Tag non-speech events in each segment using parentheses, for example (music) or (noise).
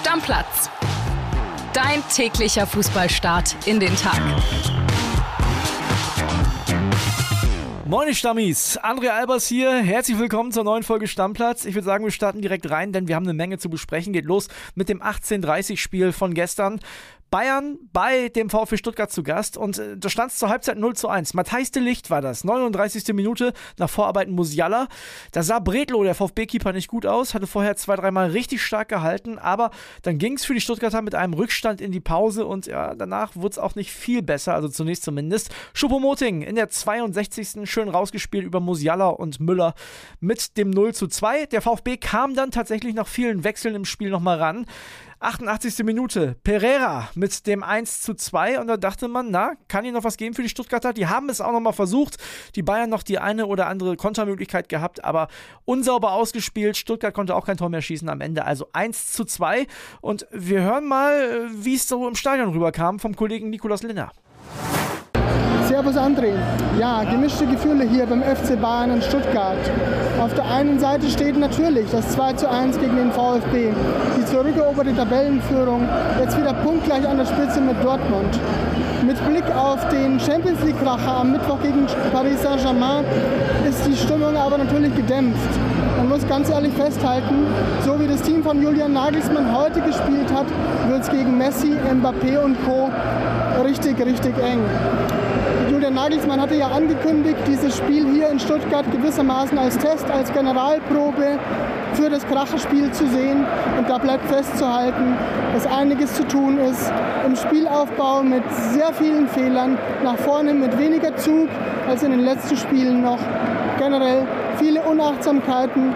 Stammplatz. Dein täglicher Fußballstart in den Tag. Moin Stammis, André Albers hier. Herzlich willkommen zur neuen Folge Stammplatz. Ich würde sagen, wir starten direkt rein, denn wir haben eine Menge zu besprechen. Geht los mit dem 18:30 Spiel von gestern. Bayern bei dem VfB Stuttgart zu Gast und äh, da stand es zur Halbzeit 0 zu 1. Matthijs de Licht war das, 39. Minute nach Vorarbeiten Musiala. Da sah Bredlo, der VfB-Keeper, nicht gut aus, hatte vorher zwei, dreimal richtig stark gehalten, aber dann ging es für die Stuttgarter mit einem Rückstand in die Pause und ja, danach wurde es auch nicht viel besser, also zunächst zumindest. Schuppomoting in der 62. schön rausgespielt über Musiala und Müller mit dem 0 zu 2. Der VfB kam dann tatsächlich nach vielen Wechseln im Spiel nochmal ran. 88. Minute, Pereira mit dem 1 zu 2 und da dachte man, na, kann hier noch was geben für die Stuttgarter? Die haben es auch nochmal versucht, die Bayern noch die eine oder andere Kontermöglichkeit gehabt, aber unsauber ausgespielt, Stuttgart konnte auch kein Tor mehr schießen am Ende, also 1 zu 2 und wir hören mal, wie es so im Stadion rüberkam vom Kollegen Nikolaus Linner. Servus André. Ja, gemischte Gefühle hier beim FC Bayern in Stuttgart. Auf der einen Seite steht natürlich das 2 zu 1 gegen den VfB. Die zurückeroberte Tabellenführung, jetzt wieder punktgleich an der Spitze mit Dortmund. Mit Blick auf den Champions League-Kracher am Mittwoch gegen Paris Saint-Germain ist die Stimmung aber natürlich gedämpft. Man muss ganz ehrlich festhalten, so wie das Team von Julian Nagelsmann heute gespielt hat, wird es gegen Messi, Mbappé und Co. richtig, richtig eng. Nagelsmann hatte ja angekündigt, dieses Spiel hier in Stuttgart gewissermaßen als Test, als Generalprobe für das Kracherspiel zu sehen. Und da bleibt festzuhalten, dass einiges zu tun ist im Spielaufbau mit sehr vielen Fehlern, nach vorne mit weniger Zug als in den letzten Spielen noch. Generell viele Unachtsamkeiten,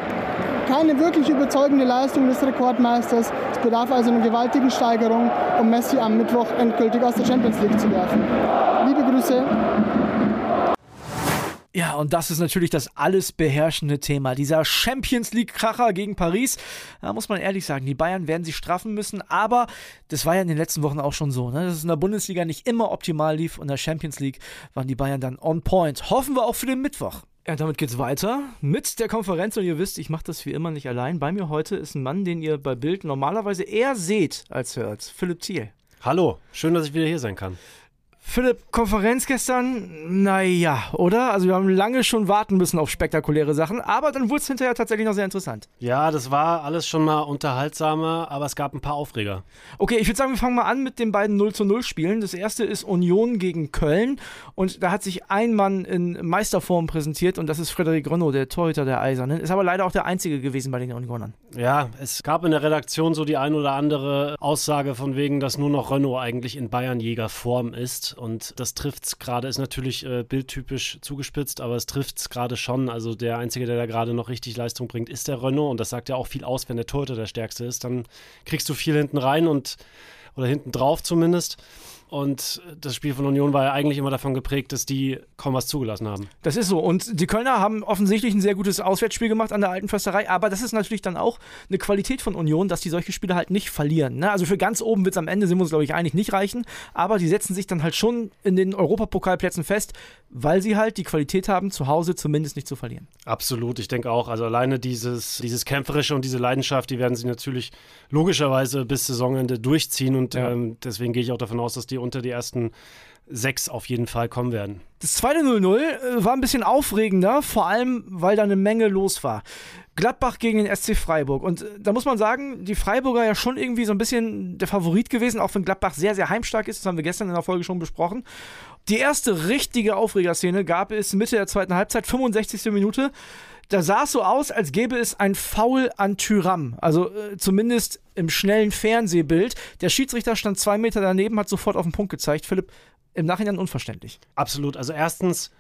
keine wirklich überzeugende Leistung des Rekordmeisters. Es bedarf also einer gewaltigen Steigerung, um Messi am Mittwoch endgültig aus der Champions League zu werfen. Grüße. Ja, und das ist natürlich das alles beherrschende Thema. Dieser Champions League-Kracher gegen Paris. Da muss man ehrlich sagen, die Bayern werden sich straffen müssen, aber das war ja in den letzten Wochen auch schon so, ne? dass es in der Bundesliga nicht immer optimal lief und in der Champions League waren die Bayern dann on point. Hoffen wir auch für den Mittwoch. Ja, damit geht's weiter mit der Konferenz und ihr wisst, ich mache das wie immer nicht allein. Bei mir heute ist ein Mann, den ihr bei Bild normalerweise eher seht als hört. Philipp Thiel. Hallo, schön, dass ich wieder hier sein kann. Philipp, Konferenz gestern, naja, oder? Also wir haben lange schon warten müssen auf spektakuläre Sachen, aber dann wurde es hinterher tatsächlich noch sehr interessant. Ja, das war alles schon mal unterhaltsamer, aber es gab ein paar Aufreger. Okay, ich würde sagen, wir fangen mal an mit den beiden 0 zu 0 Spielen. Das erste ist Union gegen Köln und da hat sich ein Mann in Meisterform präsentiert und das ist Frederik Renaud, der Torhüter der Eisernen. Ist aber leider auch der einzige gewesen bei den Unionern. Ja, es gab in der Redaktion so die ein oder andere Aussage von wegen, dass nur noch Renaud eigentlich in Bayernjägerform ist und das trifft es gerade, ist natürlich äh, bildtypisch zugespitzt, aber es trifft es gerade schon. Also der Einzige, der da gerade noch richtig Leistung bringt, ist der Renault und das sagt ja auch viel aus, wenn der Torhüter der Stärkste ist. Dann kriegst du viel hinten rein und oder hinten drauf zumindest. Und das Spiel von Union war ja eigentlich immer davon geprägt, dass die kaum was zugelassen haben. Das ist so. Und die Kölner haben offensichtlich ein sehr gutes Auswärtsspiel gemacht an der alten Försterei. Aber das ist natürlich dann auch eine Qualität von Union, dass die solche Spiele halt nicht verlieren. Ne? Also für ganz oben wird es am Ende, sind wir uns, glaube ich, eigentlich nicht reichen. Aber die setzen sich dann halt schon in den Europapokalplätzen fest, weil sie halt die Qualität haben, zu Hause zumindest nicht zu verlieren. Absolut. Ich denke auch. Also alleine dieses, dieses Kämpferische und diese Leidenschaft, die werden sie natürlich logischerweise bis Saisonende durchziehen. Und ja. ähm, deswegen gehe ich auch davon aus, dass die unter die ersten sechs auf jeden Fall kommen werden. Das zweite 0-0 äh, war ein bisschen aufregender, vor allem, weil da eine Menge los war. Gladbach gegen den SC Freiburg. Und äh, da muss man sagen, die Freiburger ja schon irgendwie so ein bisschen der Favorit gewesen, auch wenn Gladbach sehr, sehr heimstark ist. Das haben wir gestern in der Folge schon besprochen. Die erste richtige Aufregerszene gab es Mitte der zweiten Halbzeit, 65. Minute. Da sah es so aus, als gäbe es ein Foul an Tyram. Also äh, zumindest im schnellen Fernsehbild. Der Schiedsrichter stand zwei Meter daneben, hat sofort auf den Punkt gezeigt. Philipp, im Nachhinein unverständlich. Absolut. Also erstens,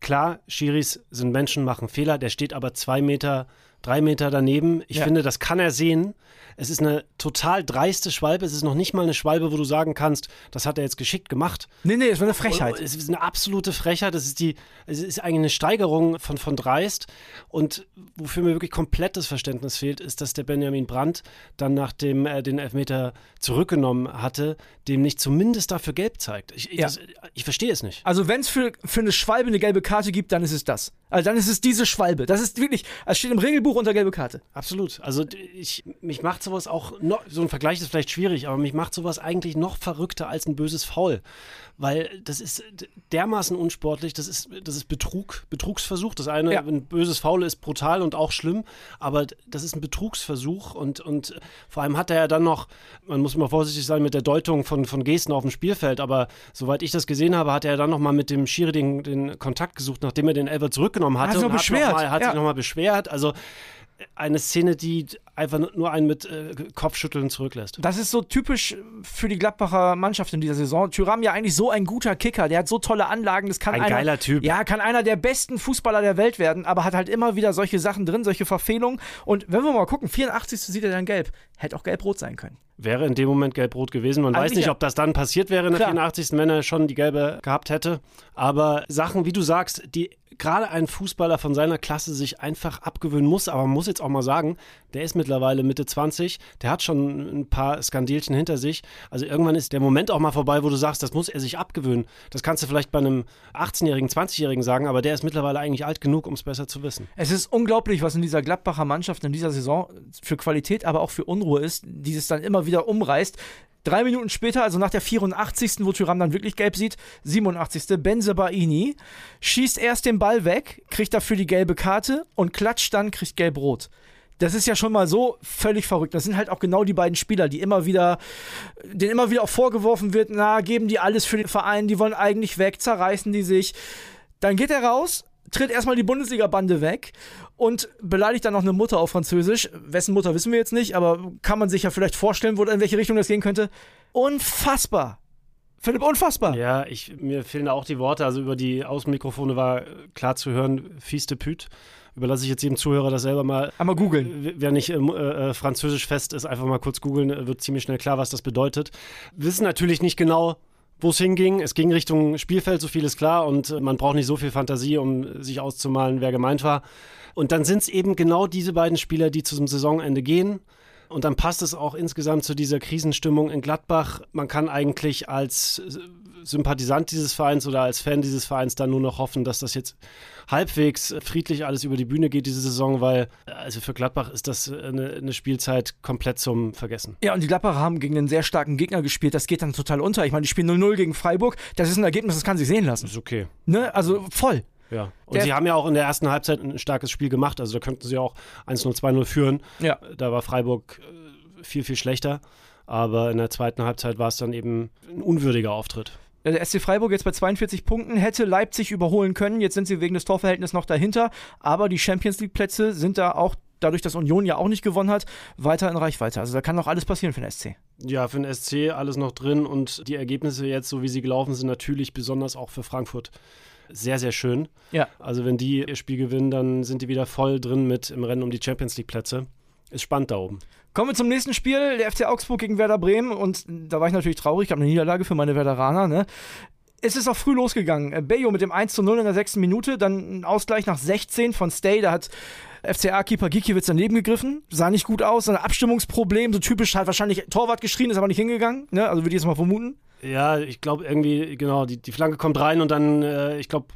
klar, Schiris sind Menschen, machen Fehler. Der steht aber zwei Meter, drei Meter daneben. Ich ja. finde, das kann er sehen. Es ist eine total dreiste Schwalbe. Es ist noch nicht mal eine Schwalbe, wo du sagen kannst, das hat er jetzt geschickt gemacht. Nee, nee, es war eine Frechheit. Es ist eine absolute Frechheit. Das ist die, es ist eigentlich eine Steigerung von, von dreist. Und wofür mir wirklich komplettes Verständnis fehlt, ist, dass der Benjamin Brandt dann, nachdem er den Elfmeter zurückgenommen hatte, dem nicht zumindest dafür gelb zeigt. Ich, ja. das, ich verstehe es nicht. Also, wenn es für, für eine Schwalbe eine gelbe Karte gibt, dann ist es das. Also dann ist es diese Schwalbe. Das ist wirklich, es steht im Regelbuch unter gelbe Karte. Absolut. Also ich, mich macht sowas auch noch, so ein Vergleich ist vielleicht schwierig, aber mich macht sowas eigentlich noch verrückter als ein böses Foul. Weil das ist dermaßen unsportlich, das ist, das ist Betrug, Betrugsversuch. Das eine, ja. ein böses Foul ist brutal und auch schlimm, aber das ist ein Betrugsversuch und, und vor allem hat er ja dann noch, man muss immer vorsichtig sein mit der Deutung von, von Gesten auf dem Spielfeld, aber soweit ich das gesehen habe, hat er dann noch mal mit dem Schiri den, den Kontakt gesucht, nachdem er den Elber zurückgenommen hatte. Also und. Hat, noch mal, hat ja. sich nochmal beschwert. Also eine Szene, die einfach nur einen mit äh, Kopfschütteln zurücklässt. Das ist so typisch für die Gladbacher Mannschaft in dieser Saison. Tyram ja eigentlich so ein guter Kicker, der hat so tolle Anlagen, das kann ein einer, geiler Typ. Ja, kann einer der besten Fußballer der Welt werden, aber hat halt immer wieder solche Sachen drin, solche Verfehlungen. Und wenn wir mal gucken, 84. sieht er dann gelb. Hätte auch gelb-rot sein können. Wäre in dem Moment gelb-rot gewesen. Man Eigentlich weiß nicht, ob das dann passiert wäre in der Klar. 84. wenn er schon die gelbe gehabt hätte. Aber Sachen, wie du sagst, die gerade ein Fußballer von seiner Klasse sich einfach abgewöhnen muss. Aber man muss jetzt auch mal sagen, der ist mittlerweile Mitte 20, der hat schon ein paar Skandelchen hinter sich. Also irgendwann ist der Moment auch mal vorbei, wo du sagst, das muss er sich abgewöhnen. Das kannst du vielleicht bei einem 18-Jährigen, 20-Jährigen sagen, aber der ist mittlerweile eigentlich alt genug, um es besser zu wissen. Es ist unglaublich, was in dieser Gladbacher Mannschaft in dieser Saison für Qualität, aber auch für Unruhe ist, die es dann immer wieder umreißt. Drei Minuten später, also nach der 84., wo Tyram dann wirklich gelb sieht, 87. Benzebaini schießt erst den Ball weg, kriegt dafür die gelbe Karte und klatscht dann, kriegt gelb-rot. Das ist ja schon mal so völlig verrückt. Das sind halt auch genau die beiden Spieler, die immer wieder, denen immer wieder auch vorgeworfen wird, na, geben die alles für den Verein, die wollen eigentlich weg, zerreißen die sich. Dann geht er raus, tritt erstmal die Bundesliga-Bande weg und beleidigt dann noch eine Mutter auf Französisch. Wessen Mutter wissen wir jetzt nicht, aber kann man sich ja vielleicht vorstellen, wo, in welche Richtung das gehen könnte. Unfassbar. Philipp, unfassbar. Ja, ich, mir fehlen auch die Worte. Also über die Außenmikrofone war klar zu hören, fies de pute. Überlasse ich jetzt jedem Zuhörer das selber mal. Einmal googeln. Wer nicht ähm, äh, französisch fest ist, einfach mal kurz googeln, wird ziemlich schnell klar, was das bedeutet. Wissen natürlich nicht genau, wo es hinging. Es ging Richtung Spielfeld, so viel ist klar. Und äh, man braucht nicht so viel Fantasie, um sich auszumalen, wer gemeint war. Und dann sind es eben genau diese beiden Spieler, die zum Saisonende gehen. Und dann passt es auch insgesamt zu dieser Krisenstimmung in Gladbach. Man kann eigentlich als Sympathisant dieses Vereins oder als Fan dieses Vereins dann nur noch hoffen, dass das jetzt halbwegs friedlich alles über die Bühne geht diese Saison, weil also für Gladbach ist das eine, eine Spielzeit komplett zum Vergessen. Ja, und die Gladbacher haben gegen einen sehr starken Gegner gespielt. Das geht dann total unter. Ich meine, die spielen 0-0 gegen Freiburg. Das ist ein Ergebnis, das kann sich sehen lassen. Ist okay. Ne? Also voll. Ja. Und Der- sie haben ja auch in der ersten Halbzeit ein starkes Spiel gemacht. Also da könnten sie auch 1-0, 2-0 führen. Ja. Da war Freiburg äh, viel, viel schlechter. Aber in der zweiten Halbzeit war es dann eben ein unwürdiger Auftritt. Der SC Freiburg jetzt bei 42 Punkten hätte Leipzig überholen können. Jetzt sind sie wegen des Torverhältnisses noch dahinter. Aber die Champions League Plätze sind da auch, dadurch, dass Union ja auch nicht gewonnen hat, weiter in Reichweite. Also da kann noch alles passieren für den SC. Ja, für den SC alles noch drin und die Ergebnisse jetzt, so wie sie gelaufen sind, natürlich besonders auch für Frankfurt sehr, sehr schön. Ja. Also wenn die ihr Spiel gewinnen, dann sind die wieder voll drin mit im Rennen um die Champions League Plätze. Ist spannend da oben. Kommen wir zum nächsten Spiel, der FC Augsburg gegen Werder Bremen. Und da war ich natürlich traurig, gab eine Niederlage für meine Werderaner. Ne? Es ist auch früh losgegangen. Äh, Bayo mit dem 1 zu 0 in der sechsten Minute, dann ein Ausgleich nach 16 von Stay. Da hat FCA-Keeper Gikiewicz daneben gegriffen. Sah nicht gut aus, ein Abstimmungsproblem. So typisch halt wahrscheinlich Torwart geschrien, ist aber nicht hingegangen. Ne? Also würde ich jetzt mal vermuten. Ja, ich glaube irgendwie, genau, die, die Flanke kommt rein und dann, äh, ich glaube,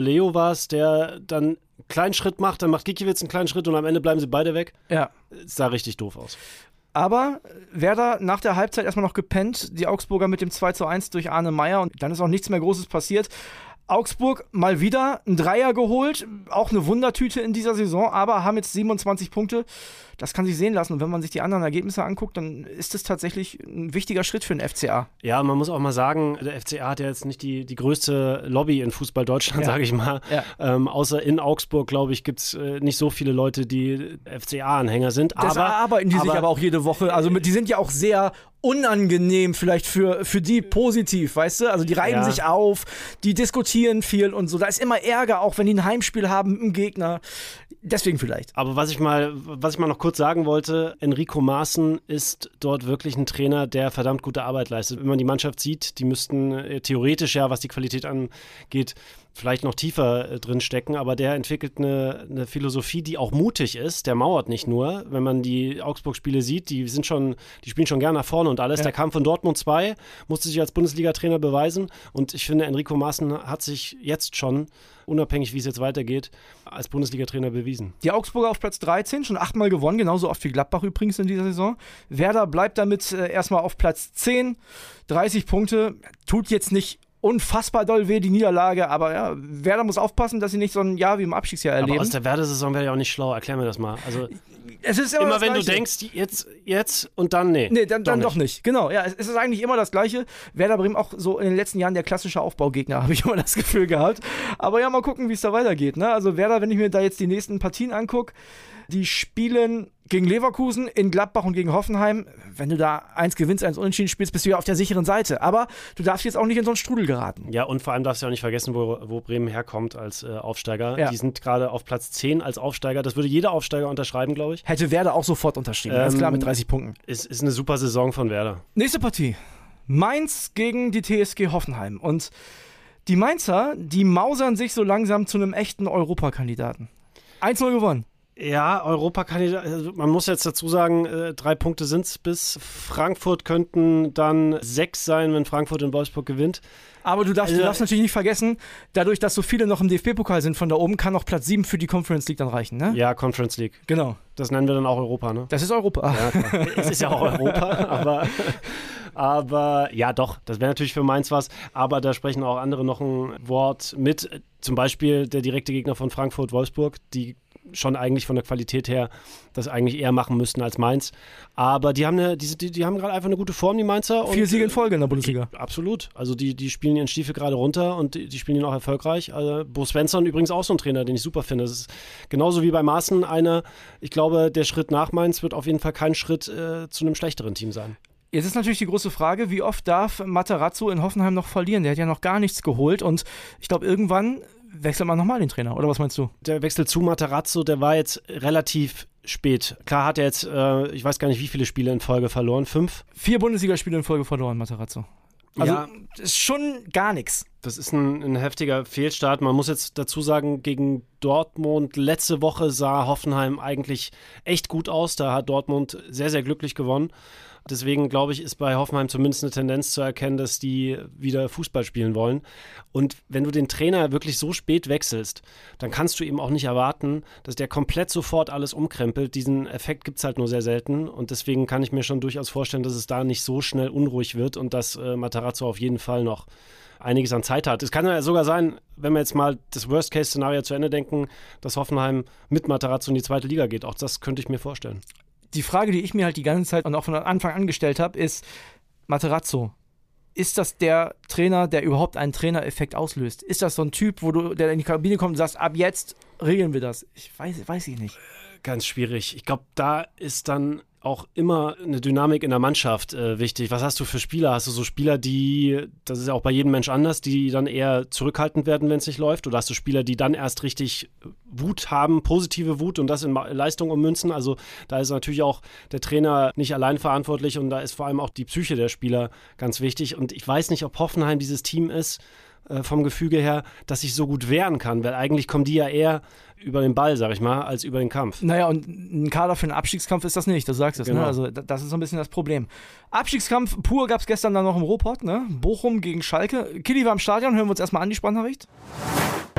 Leo war es, der dann kleinen Schritt macht, dann macht Gikiewicz einen kleinen Schritt und am Ende bleiben sie beide weg. Ja. Es sah richtig doof aus. Aber Werder nach der Halbzeit erstmal noch gepennt. Die Augsburger mit dem 2 zu 1 durch Arne Meyer und dann ist auch nichts mehr Großes passiert. Augsburg mal wieder ein Dreier geholt, auch eine Wundertüte in dieser Saison, aber haben jetzt 27 Punkte. Das kann sich sehen lassen. Und wenn man sich die anderen Ergebnisse anguckt, dann ist es tatsächlich ein wichtiger Schritt für den FCA. Ja, man muss auch mal sagen, der FCA hat ja jetzt nicht die, die größte Lobby in Fußball Deutschland, Ja. sage ich mal. Ja. Ähm, außer in Augsburg, glaube ich, gibt es äh, nicht so viele Leute, die FCA-Anhänger sind. Das aber arbeiten die sich aber auch jede Woche. Also die sind ja auch sehr unangenehm vielleicht für, für die positiv, weißt du? Also die reiben Ja. sich auf, die diskutieren viel und so. Da ist immer Ärger, auch wenn die ein Heimspiel haben mit dem Gegner. Deswegen vielleicht. Aber was ich mal, was ich mal noch kurz sagen wollte, Enrico Maaßen ist dort wirklich ein Trainer, der verdammt gute Arbeit leistet. Wenn man die Mannschaft sieht, die müssten äh, theoretisch ja, was die Qualität angeht, vielleicht noch tiefer äh, drin stecken, aber der entwickelt eine, eine, Philosophie, die auch mutig ist. Der mauert nicht nur. Wenn man die Augsburg-Spiele sieht, die sind schon, die spielen schon gerne nach vorne und alles. Ja. Der kam von Dortmund 2, musste sich als Bundesliga-Trainer beweisen und ich finde, Enrico Maaßen hat sich jetzt schon, unabhängig wie es jetzt weitergeht, als Bundesliga-Trainer bewiesen. Die Augsburger auf Platz 13, schon achtmal gewonnen, genauso oft wie Gladbach übrigens in dieser Saison. Werder bleibt damit äh, erstmal auf Platz 10, 30 Punkte, tut jetzt nicht unfassbar doll weh, die Niederlage. Aber ja, Werder muss aufpassen, dass sie nicht so ein Jahr wie im Abstiegsjahr erleben. Aber aus der Werder-Saison wäre ja auch nicht schlau. Erklär mir das mal. Also, es ist immer, immer wenn Gleiche. du denkst, jetzt, jetzt und dann nee. Nee, dann, dann doch, nicht. doch nicht. Genau, ja, es ist eigentlich immer das Gleiche. Werder Bremen auch so in den letzten Jahren der klassische Aufbaugegner, (laughs) habe ich immer das Gefühl gehabt. Aber ja, mal gucken, wie es da weitergeht. Ne? Also Werder, wenn ich mir da jetzt die nächsten Partien angucke, die spielen gegen Leverkusen, in Gladbach und gegen Hoffenheim. Wenn du da eins gewinnst, eins unentschieden spielst, bist du ja auf der sicheren Seite. Aber du darfst jetzt auch nicht in so einen Strudel geraten. Ja, und vor allem darfst du auch nicht vergessen, wo, wo Bremen herkommt als äh, Aufsteiger. Ja. Die sind gerade auf Platz 10 als Aufsteiger. Das würde jeder Aufsteiger unterschreiben, glaube ich. Hätte Werder auch sofort unterschrieben. Ähm, ganz klar mit 30 Punkten. Ist, ist eine super Saison von Werder. Nächste Partie. Mainz gegen die TSG Hoffenheim. Und die Mainzer, die mausern sich so langsam zu einem echten Europakandidaten. 1-0 gewonnen. Ja, Europakandidat. Also man muss jetzt dazu sagen, äh, drei Punkte sind es bis Frankfurt könnten dann sechs sein, wenn Frankfurt in Wolfsburg gewinnt. Aber du darfst, also, du darfst natürlich nicht vergessen, dadurch, dass so viele noch im DFB-Pokal sind von da oben, kann auch Platz 7 für die Conference League dann reichen, ne? Ja, Conference League. Genau. Das nennen wir dann auch Europa, ne? Das ist Europa. Ja, es ist ja auch Europa, (laughs) aber, aber ja, doch, das wäre natürlich für Mainz was. Aber da sprechen auch andere noch ein Wort mit. Zum Beispiel der direkte Gegner von Frankfurt, Wolfsburg, die schon eigentlich von der Qualität her das eigentlich eher machen müssten als Mainz. Aber die haben, eine, die, die, die haben gerade einfach eine gute Form, die Mainzer. Vier Siege in Folge in der Bundesliga. Absolut. Also die, die spielen ihren Stiefel gerade runter und die, die spielen ihn auch erfolgreich. Also Bo Svensson übrigens auch so ein Trainer, den ich super finde. Das ist genauso wie bei Maaßen einer, ich glaube, der Schritt nach Mainz wird auf jeden Fall kein Schritt äh, zu einem schlechteren Team sein. Jetzt ist natürlich die große Frage, wie oft darf Materazzo in Hoffenheim noch verlieren? Der hat ja noch gar nichts geholt und ich glaube, irgendwann wechselt man nochmal den Trainer, oder was meinst du? Der Wechsel zu Materazzo, der war jetzt relativ spät. Klar hat er jetzt, äh, ich weiß gar nicht, wie viele Spiele in Folge verloren. Fünf? Vier Bundesligaspiele in Folge verloren, Materazzo. Also ja, ist schon gar nichts. Das ist ein, ein, heftiger Fehlstart. Man muss jetzt dazu sagen, gegen Dortmund letzte Woche sah Hoffenheim eigentlich echt gut aus. Da hat Dortmund sehr, sehr glücklich gewonnen. Deswegen glaube ich, ist bei Hoffenheim zumindest eine Tendenz zu erkennen, dass die wieder Fußball spielen wollen. Und wenn du den Trainer wirklich so spät wechselst, dann kannst du eben auch nicht erwarten, dass der komplett sofort alles umkrempelt. Diesen Effekt gibt es halt nur sehr selten. Und deswegen kann ich mir schon durchaus vorstellen, dass es da nicht so schnell unruhig wird und dass äh, Matarazzo auf jeden Fall noch einiges an Zeit hat. Es kann ja sogar sein, wenn wir jetzt mal das Worst-Case-Szenario zu Ende denken, dass Hoffenheim mit Matarazzo in die zweite Liga geht. Auch das könnte ich mir vorstellen die Frage, die ich mir halt die ganze Zeit und auch von Anfang an gestellt habe, ist Materazzo. Ist das der Trainer, der überhaupt einen Trainereffekt auslöst? Ist das so ein Typ, wo du, der in die Kabine kommt und sagst, ab jetzt regeln wir das? Ich weiß, weiß ich nicht. Ganz schwierig. Ich glaube, da ist dann auch immer eine Dynamik in der Mannschaft äh, wichtig. Was hast du für Spieler? Hast du so Spieler, die, das ist ja auch bei jedem Mensch anders, die dann eher zurückhaltend werden, wenn es nicht läuft? Oder hast du Spieler, die dann erst richtig Wut haben, positive Wut und das in Leistung ummünzen? Also da ist natürlich auch der Trainer nicht allein verantwortlich und da ist vor allem auch die Psyche der Spieler ganz wichtig. Und ich weiß nicht, ob Hoffenheim dieses Team ist, äh, vom Gefüge her, dass ich so gut wehren kann, weil eigentlich kommen die ja eher über den Ball, sag ich mal, als über den Kampf. Naja, und ein Kader für einen Abstiegskampf ist das nicht, du sagst es, ne? genau. ne? Also das ist so ein bisschen das Problem. Abstiegskampf pur gab es gestern dann noch im Ruhrpott, ne? Bochum gegen Schalke. Kili war im Stadion, hören wir uns erstmal an die Sprachnachricht.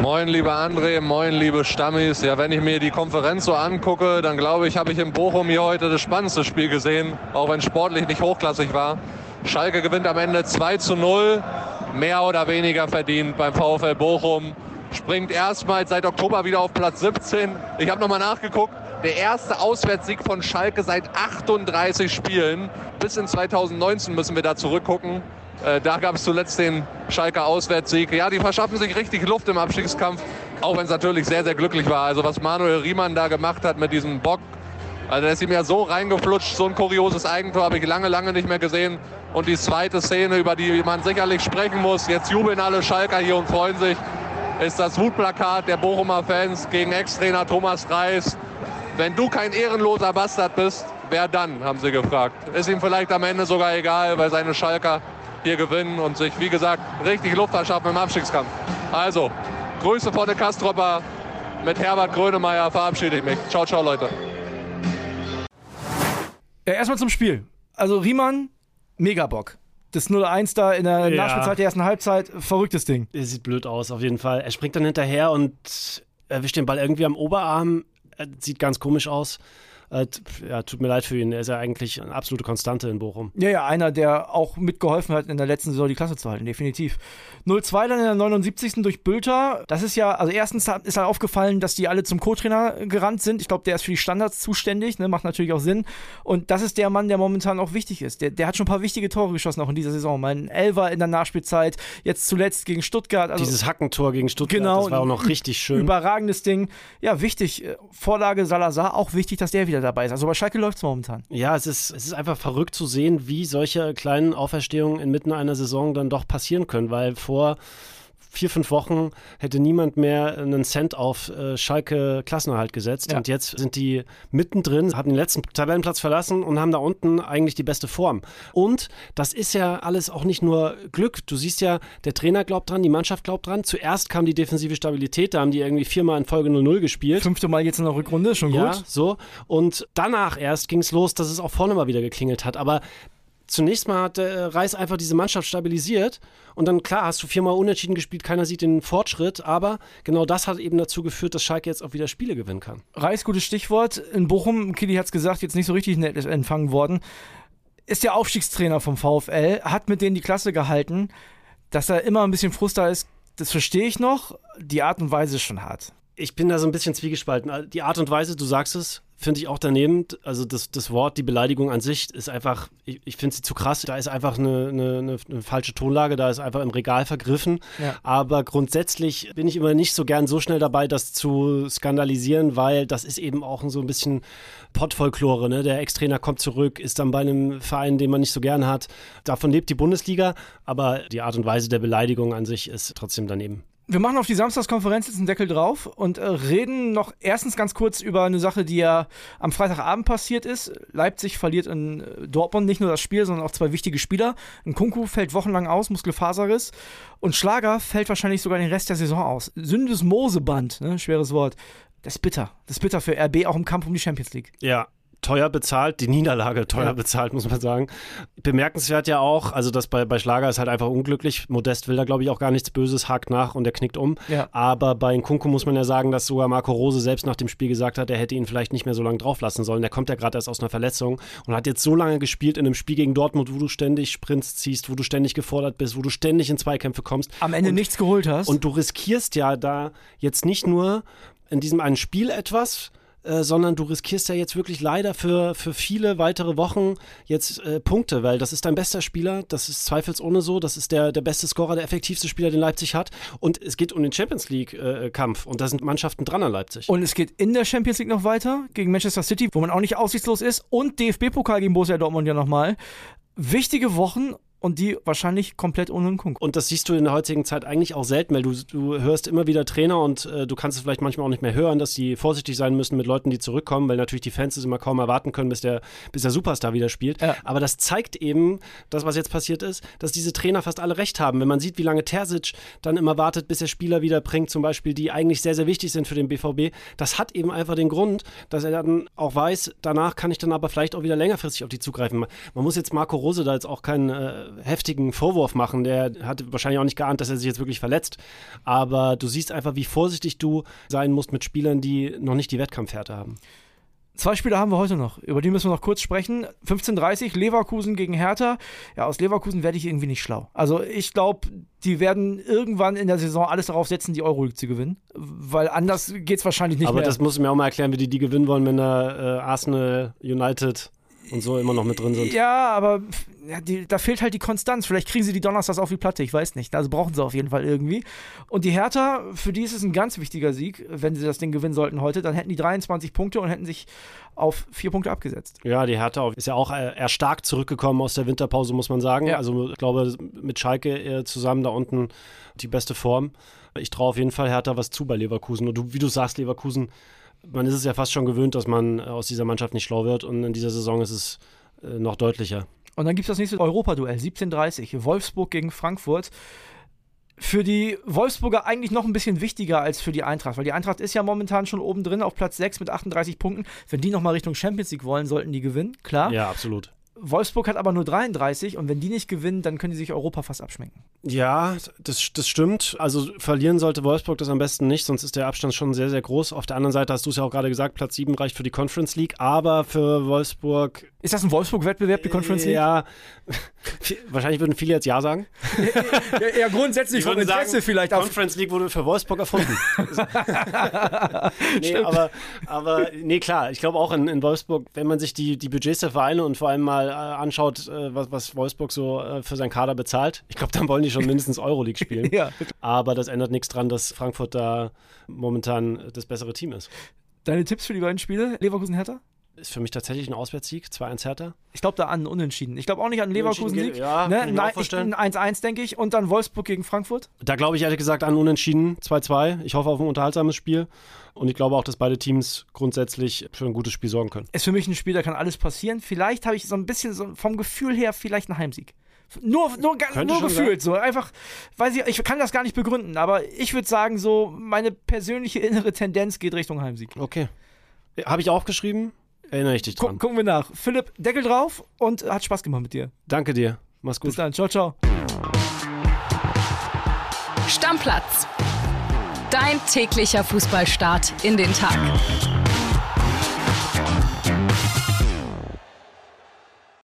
Moin, lieber André, moin, liebe Stammis. Ja, wenn ich mir die Konferenz so angucke, dann glaube ich, habe ich in Bochum hier heute das spannendste Spiel gesehen, auch wenn sportlich nicht hochklassig war. Schalke gewinnt am Ende 2 zu 0, mehr oder weniger verdient beim VfL Bochum springt erstmals seit Oktober wieder auf Platz 17. Ich habe nochmal nachgeguckt. Der erste Auswärtssieg von Schalke seit 38 Spielen. Bis in 2019 müssen wir da zurückgucken. Äh, da gab es zuletzt den Schalker Auswärtssieg. Ja, die verschaffen sich richtig Luft im Abstiegskampf, auch wenn es natürlich sehr, sehr glücklich war. Also was Manuel Riemann da gemacht hat mit diesem Bock, also der ist ihm ja so reingeflutscht, so ein kurioses Eigentor habe ich lange, lange nicht mehr gesehen. Und die zweite Szene, über die man sicherlich sprechen muss, jetzt jubeln alle Schalker hier und freuen sich ist das Wutplakat der Bochumer Fans gegen Ex-Trainer Thomas Reis. Wenn du kein ehrenloser Bastard bist, wer dann, haben sie gefragt. Ist ihm vielleicht am Ende sogar egal, weil seine Schalker hier gewinnen und sich, wie gesagt, richtig Luft verschaffen im Abstiegskampf. Also, Grüße von der Kastropper. Mit Herbert Grönemeyer verabschiede ich mich. Ciao, ciao, Leute. Ja, erstmal zum Spiel. Also Riemann, mega Bock. Das 0-1 da in der Ja. Nachspielzeit der ersten Halbzeit, verrücktes Ding. Er sieht blöd aus, auf jeden Fall. Er springt dann hinterher und erwischt den Ball irgendwie am Oberarm. Er sieht ganz komisch aus. Äh, ja, tut mir leid für ihn. Er ist ja eigentlich eine absolute Konstante in Bochum. Ja, ja, einer, der auch mitgeholfen hat, in der letzten Saison die Klasse zu halten, definitiv. 0-2 dann in der 79. durch Bülter. Das ist ja, also erstens ist halt aufgefallen, dass die alle zum Co-Trainer gerannt sind. Ich glaube, der ist für die Standards zuständig, ne? macht natürlich auch Sinn. Und das ist der Mann, der momentan auch wichtig ist. Der, der hat schon ein paar wichtige Tore geschossen, auch in dieser Saison. Mein Elfer in der Nachspielzeit, jetzt zuletzt gegen Stuttgart. Also Dieses Hackentor gegen Stuttgart, Genau, das war auch noch richtig schön. Überragendes Ding. Ja, wichtig. Äh, Vorlage Salazar, auch wichtig, dass der wieder dabei ist. Also bei Schalke läuft es momentan. Ja, es ist, es ist einfach verrückt zu sehen, wie solche kleinen Auferstehungen inmitten einer Saison dann doch passieren können, weil vor vier, fünf Wochen hätte niemand mehr einen Cent auf äh, Schalke Klassenerhalt gesetzt Ja. und jetzt sind die mittendrin, haben den letzten Tabellenplatz verlassen und haben da unten eigentlich die beste Form. Und das ist ja alles auch nicht nur Glück. Du siehst ja, der Trainer glaubt dran, die Mannschaft glaubt dran. Zuerst kam die defensive Stabilität, da haben die irgendwie viermal in Folge 0-0 gespielt. Fünfte Mal jetzt in der Rückrunde, schon Ja, gut. so. Und danach erst ging es los, dass es auch vorne mal wieder geklingelt hat. Aber zunächst mal hat äh, Reis einfach diese Mannschaft stabilisiert. Und dann, klar, hast du viermal unentschieden gespielt, keiner sieht den Fortschritt. Aber genau das hat eben dazu geführt, dass Schalke jetzt auch wieder Spiele gewinnen kann. Reis, gutes Stichwort. In Bochum, Kili hat es gesagt, jetzt nicht so richtig nett empfangen worden. Ist der Aufstiegstrainer vom VfL, hat mit denen die Klasse gehalten. Dass da immer ein bisschen Frust da ist, das verstehe ich noch. Die Art und Weise ist schon hart. Ich bin da so ein bisschen zwiegespalten. Die Art und Weise, du sagst es, finde ich auch daneben. Also das, das Wort, die Beleidigung an sich ist einfach, ich, ich finde sie zu krass. Da ist einfach eine, eine, eine, eine falsche Tonlage, da ist einfach im Regal vergriffen. Ja. Aber grundsätzlich bin ich immer nicht so gern so schnell dabei, das zu skandalisieren, weil das ist eben auch so ein bisschen Pottfolklore. Ne? Der Ex-Trainer kommt zurück, ist dann bei einem Verein, den man nicht so gern hat. Davon lebt die Bundesliga, aber die Art und Weise der Beleidigung an sich ist trotzdem daneben. Wir machen auf die Samstagskonferenz jetzt einen Deckel drauf und äh, reden noch erstens ganz kurz über eine Sache, die ja am Freitagabend passiert ist. Leipzig verliert in äh, Dortmund nicht nur das Spiel, sondern auch zwei wichtige Spieler. Ein Kunku fällt wochenlang aus, Muskelfaserriss. Und Schlager fällt wahrscheinlich sogar den Rest der Saison aus. Syndesmoseband, ne, schweres Wort. Das ist bitter. Das ist bitter für RB, auch im Kampf um die Champions League. Ja, teuer bezahlt, die Niederlage teuer Ja. bezahlt, muss man sagen. Bemerkenswert ja auch, also das bei, bei Schlager ist halt einfach unglücklich. Modest will da, glaube ich, auch gar nichts Böses, hakt nach und er knickt um. Ja. Aber bei Nkunku muss man ja sagen, dass sogar Marco Rose selbst nach dem Spiel gesagt hat, er hätte ihn vielleicht nicht mehr so lange drauf lassen sollen. Der kommt ja gerade erst aus einer Verletzung und hat jetzt so lange gespielt in einem Spiel gegen Dortmund, wo du ständig Sprints ziehst, wo du ständig gefordert bist, wo du ständig in Zweikämpfe kommst. Am Ende und, nichts geholt hast. Und du riskierst ja da jetzt nicht nur in diesem einen Spiel etwas, äh, sondern du riskierst ja jetzt wirklich leider für, für viele weitere Wochen jetzt äh, Punkte, weil das ist dein bester Spieler, das ist zweifelsohne so, das ist der, der beste Scorer, der effektivste Spieler, den Leipzig hat und es geht um den Champions League-Kampf und da sind Mannschaften dran an Leipzig. Und es geht in der Champions League noch weiter gegen Manchester City, wo man auch nicht aussichtslos ist. Und DFB-Pokal gegen Borussia Dortmund ja nochmal. Wichtige Wochen und die wahrscheinlich komplett ohne einen. Und das siehst du in der heutigen Zeit eigentlich auch selten, weil du, du hörst immer wieder Trainer und äh, du kannst es vielleicht manchmal auch nicht mehr hören, dass die vorsichtig sein müssen mit Leuten, die zurückkommen, weil natürlich die Fans es immer kaum erwarten können, bis der, bis der Superstar wieder spielt. Ja. Aber das zeigt eben, das, was jetzt passiert ist, dass diese Trainer fast alle recht haben. Wenn man sieht, wie lange Terzic dann immer wartet, bis er Spieler wieder bringt, zum Beispiel, die eigentlich sehr, sehr wichtig sind für den BVB, das hat eben einfach den Grund, dass er dann auch weiß, danach kann ich dann aber vielleicht auch wieder längerfristig auf die zugreifen. Man muss jetzt Marco Rose da jetzt auch keinen äh, heftigen Vorwurf machen. Der hat wahrscheinlich auch nicht geahnt, dass er sich jetzt wirklich verletzt. Aber du siehst einfach, wie vorsichtig du sein musst mit Spielern, die noch nicht die Wettkampfhärte haben. Zwei Spiele haben wir heute noch. Über die müssen wir noch kurz sprechen. 15:30 Leverkusen gegen Hertha. Ja, aus Leverkusen werde ich irgendwie nicht schlau. Also ich glaube, die werden irgendwann in der Saison alles darauf setzen, die Euroleague zu gewinnen. Weil anders geht es wahrscheinlich nicht aber mehr. das musst du mir auch mal erklären, wie die die gewinnen wollen, wenn da äh, Arsenal, United und so immer noch mit drin sind. Ja, aber ja, die, da fehlt halt die Konstanz. Vielleicht kriegen sie die Donnerstags auf die Platte, ich weiß nicht. Also brauchen sie auf jeden Fall irgendwie. Und die Hertha, für die ist es ein ganz wichtiger Sieg, wenn sie das Ding gewinnen sollten heute. Dann hätten die 23 Punkte und hätten sich auf vier Punkte abgesetzt. Ja, die Hertha ist ja auch äh, erstarkt zurückgekommen aus der Winterpause, muss man sagen. Ja. Also ich glaube, mit Schalke äh, zusammen da unten die beste Form. Ich traue auf jeden Fall Hertha was zu bei Leverkusen. Und du, wie du sagst, Leverkusen, man ist es ja fast schon gewöhnt, dass man äh, aus dieser Mannschaft nicht schlau wird. Und in dieser Saison ist es äh, noch deutlicher. Und dann gibt es das nächste Europa-Duell, 17:30. Wolfsburg gegen Frankfurt. für die Wolfsburger eigentlich noch ein bisschen wichtiger als für die Eintracht, weil die Eintracht ist ja momentan schon oben drin auf Platz 6 mit 38 Punkten. Wenn die nochmal Richtung Champions League wollen, sollten die gewinnen, klar. Ja, absolut. Wolfsburg hat aber nur 33 und wenn die nicht gewinnen, dann können die sich Europa fast abschminken. Ja, das, das stimmt. Also verlieren sollte Wolfsburg das am besten nicht, sonst ist der Abstand schon sehr, sehr groß. Auf der anderen Seite hast du es ja auch gerade gesagt, Platz 7 reicht für die Conference League, aber für Wolfsburg. Ist das ein Wolfsburg-Wettbewerb, die Conference League? Ja, (laughs) wahrscheinlich würden viele jetzt Ja sagen. ja, ja grundsätzlich von Interesse sagen, vielleicht. Conference League wurde für Wolfsburg erfunden. (laughs) nee, aber, aber nee, klar, ich glaube auch in, in Wolfsburg, wenn man sich die, die Budgets der Vereine und vor allem mal anschaut, äh, was, was Wolfsburg so äh, für seinen Kader bezahlt, ich glaube, dann wollen die schon mindestens Euroleague spielen. (laughs) ja. Aber das ändert nichts dran, dass Frankfurt da momentan das bessere Team ist. Deine Tipps für die beiden Spiele? Leverkusen-Hertha? Ist für mich tatsächlich ein Auswärtssieg, 2-1 Hertha. Ich glaube da an Unentschieden. Ich glaube auch nicht an Leverkusen-Sieg. Ja, ne? Nein, ein 1-1, denke ich. Und dann Wolfsburg gegen Frankfurt. Da glaube ich ehrlich gesagt an Unentschieden, 2-2. Ich hoffe auf ein unterhaltsames Spiel. Und ich glaube auch, dass beide Teams grundsätzlich für ein gutes Spiel sorgen können. Ist für mich ein Spiel, da kann alles passieren. Vielleicht habe ich so ein bisschen so vom Gefühl her vielleicht einen Heimsieg. Nur, nur, nur gefühlt sein. so. Einfach, weiß ich, ich kann das gar nicht begründen, aber ich würde sagen, so meine persönliche innere Tendenz geht Richtung Heimsieg. Okay. Habe ich aufgeschrieben. Erinnere ich dich dran. gucken wir nach. Philipp, Deckel drauf und hat Spaß gemacht mit dir. Danke dir. Mach's gut. Bis dann. Ciao, ciao. Stammplatz. Dein täglicher Fußballstart in den Tag.